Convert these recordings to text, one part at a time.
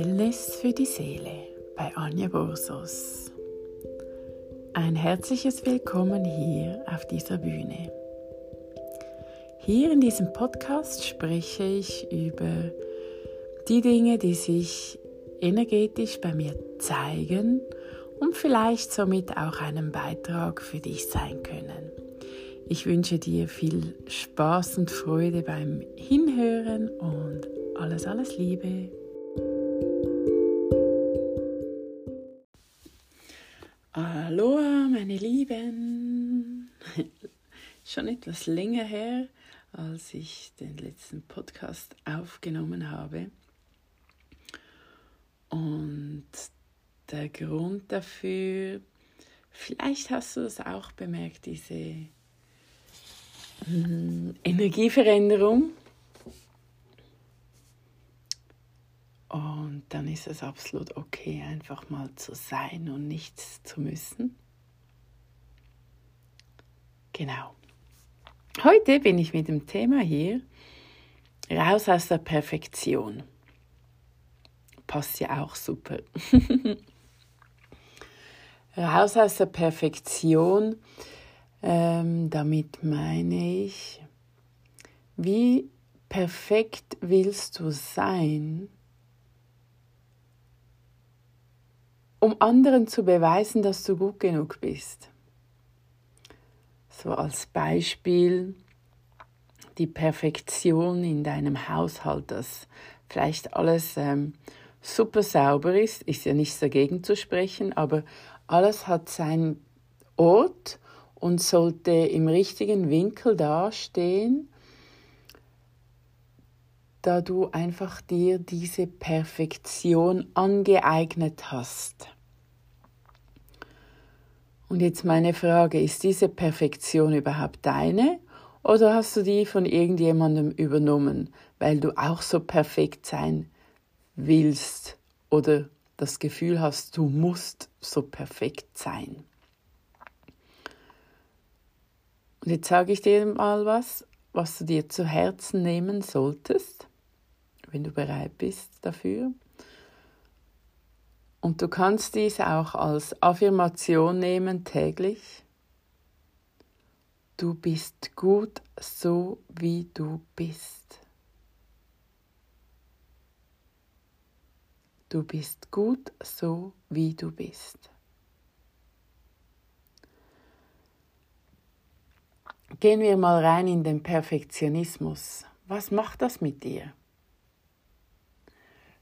Wellness für die Seele bei Anja Borsos. Ein herzliches Willkommen hier auf dieser Bühne. Hier in diesem Podcast spreche ich über die Dinge, die sich energetisch bei mir zeigen und vielleicht somit auch einen Beitrag für dich sein können. Ich wünsche dir viel Spaß und Freude beim Hinhören und alles, alles Liebe. Aloha, meine Lieben. Schon etwas länger her, als ich den letzten Podcast aufgenommen habe. Und der Grund dafür, vielleicht hast du es auch bemerkt, diese hm, Energieveränderung. Und dann ist es absolut okay, einfach mal zu sein und nichts zu müssen. Genau. Heute bin ich mit dem Thema hier raus aus der Perfektion. Passt ja auch super. raus aus der Perfektion ähm, damit meine ich, wie perfekt willst du sein, um anderen zu beweisen, dass du gut genug bist. So als Beispiel die Perfektion in deinem Haushalt, dass vielleicht alles ähm, super sauber ist, ist ja nichts dagegen zu sprechen, aber alles hat seinen Ort und sollte im richtigen Winkel dastehen, da du einfach dir diese Perfektion angeeignet hast. Und jetzt meine Frage, ist diese Perfektion überhaupt deine oder hast du die von irgendjemandem übernommen, weil du auch so perfekt sein willst oder das Gefühl hast, du musst so perfekt sein? Und jetzt sage ich dir mal was, was du dir zu Herzen nehmen solltest, wenn du bereit bist dafür. Und du kannst dies auch als Affirmation nehmen täglich. Du bist gut so, wie du bist. Du bist gut so, wie du bist. Gehen wir mal rein in den Perfektionismus. Was macht das mit dir?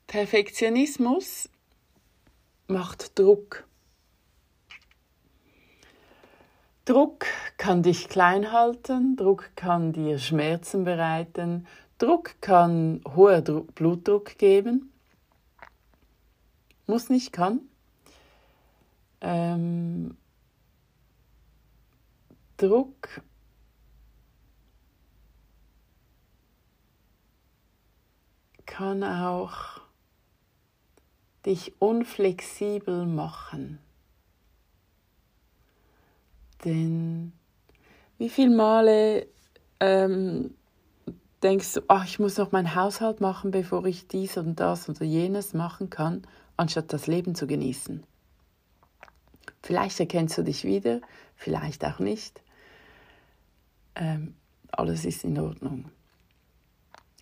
Perfektionismus macht Druck. Druck kann dich klein halten, Druck kann dir Schmerzen bereiten, Druck kann hoher Blutdruck geben. Muss nicht, kann. Ähm, Druck kann auch dich unflexibel machen. Denn wie viele Male ähm, denkst du, ach, ich muss noch meinen Haushalt machen, bevor ich dies und das oder jenes machen kann, anstatt das Leben zu genießen? Vielleicht erkennst du dich wieder, vielleicht auch nicht. Ähm, alles ist in Ordnung.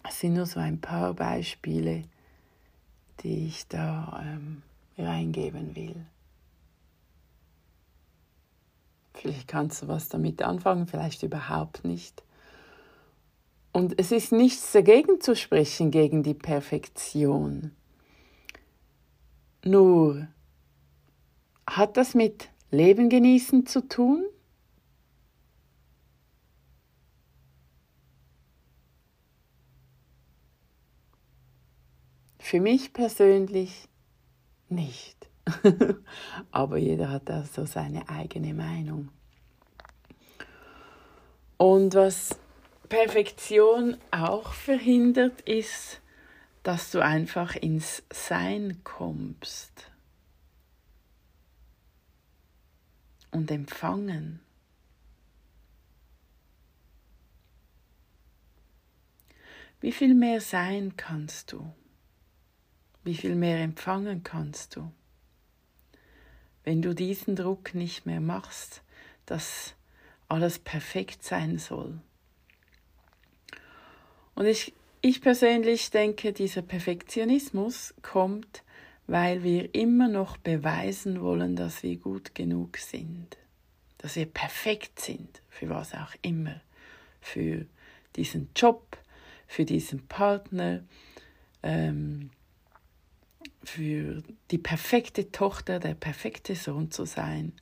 Es sind nur so ein paar Beispiele, die ich da ähm, reingeben will. Vielleicht kannst du was damit anfangen, vielleicht überhaupt nicht. Und es ist nichts dagegen zu sprechen gegen die Perfektion. Nur hat das mit Leben genießen zu tun? Für mich persönlich nicht. Aber jeder hat da so seine eigene Meinung. Und was Perfektion auch verhindert, ist, dass du einfach ins Sein kommst und empfangen. Wie viel mehr sein kannst du? Wie viel mehr empfangen kannst du. Wenn du diesen Druck nicht mehr machst, dass alles perfekt sein soll. Und ich, ich persönlich denke, dieser Perfektionismus kommt, weil wir immer noch beweisen wollen, dass wir gut genug sind, dass wir perfekt sind, für was auch immer, für diesen Job, für diesen Partner, ähm, für die perfekte Tochter, der perfekte Sohn zu sein.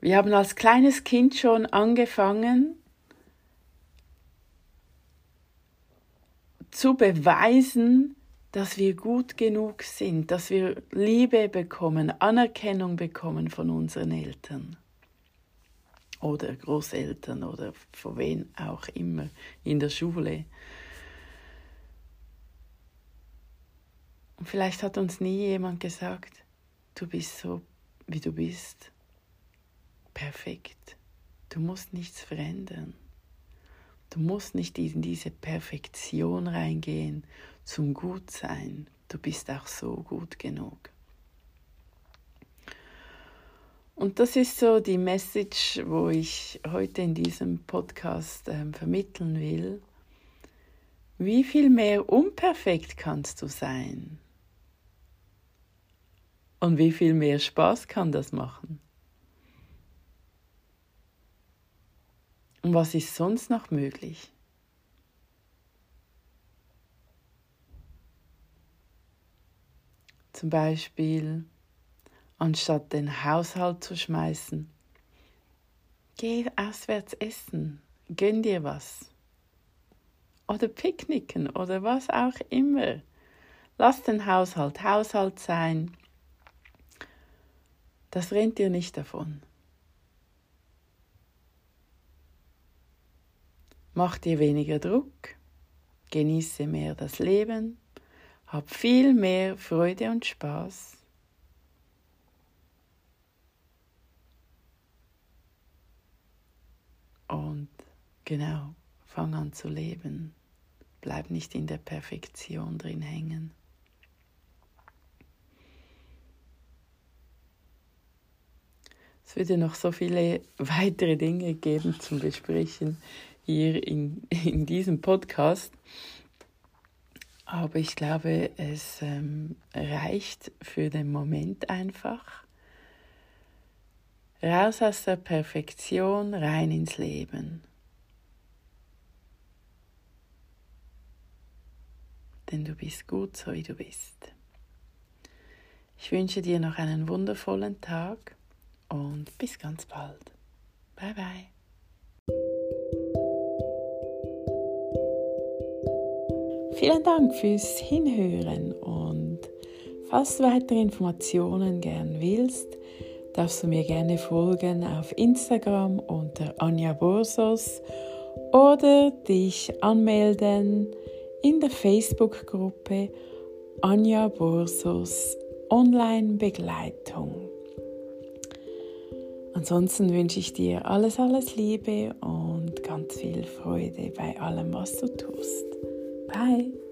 Wir haben als kleines Kind schon angefangen zu beweisen, dass wir gut genug sind, dass wir Liebe bekommen, Anerkennung bekommen von unseren Eltern oder Großeltern oder von wen auch immer in der Schule. Und vielleicht hat uns nie jemand gesagt, du bist so, wie du bist, perfekt. Du musst nichts verändern. Du musst nicht in diese Perfektion reingehen zum Gutsein. Du bist auch so gut genug. Und das ist so die Message, wo ich heute in diesem Podcast äh, vermitteln will. Wie viel mehr unperfekt kannst du sein? Und wie viel mehr Spaß kann das machen? Und was ist sonst noch möglich? Zum Beispiel, anstatt den Haushalt zu schmeißen, geh auswärts essen, gönn dir was. Oder picknicken oder was auch immer. Lass den Haushalt Haushalt sein das rennt dir nicht davon. Mach dir weniger Druck, genieße mehr das Leben, hab viel mehr Freude und Spaß. Und genau, fang an zu leben. Bleib nicht in der Perfektion drin hängen. Es würde noch so viele weitere Dinge geben zum Besprechen hier in, in diesem Podcast. Aber ich glaube, es ähm, reicht für den Moment einfach. Raus aus der Perfektion, rein ins Leben. Denn du bist gut, so wie du bist. Ich wünsche dir noch einen wundervollen Tag und bis ganz bald. Bye bye. Vielen Dank fürs Hinhören und falls du weitere Informationen gern willst, darfst du mir gerne folgen auf Instagram unter Anja Borsos oder dich anmelden in der Facebook-Gruppe Anja Borsos Online Begleitung. Ansonsten wünsche ich dir alles, alles Liebe und ganz viel Freude bei allem, was du tust. Bye!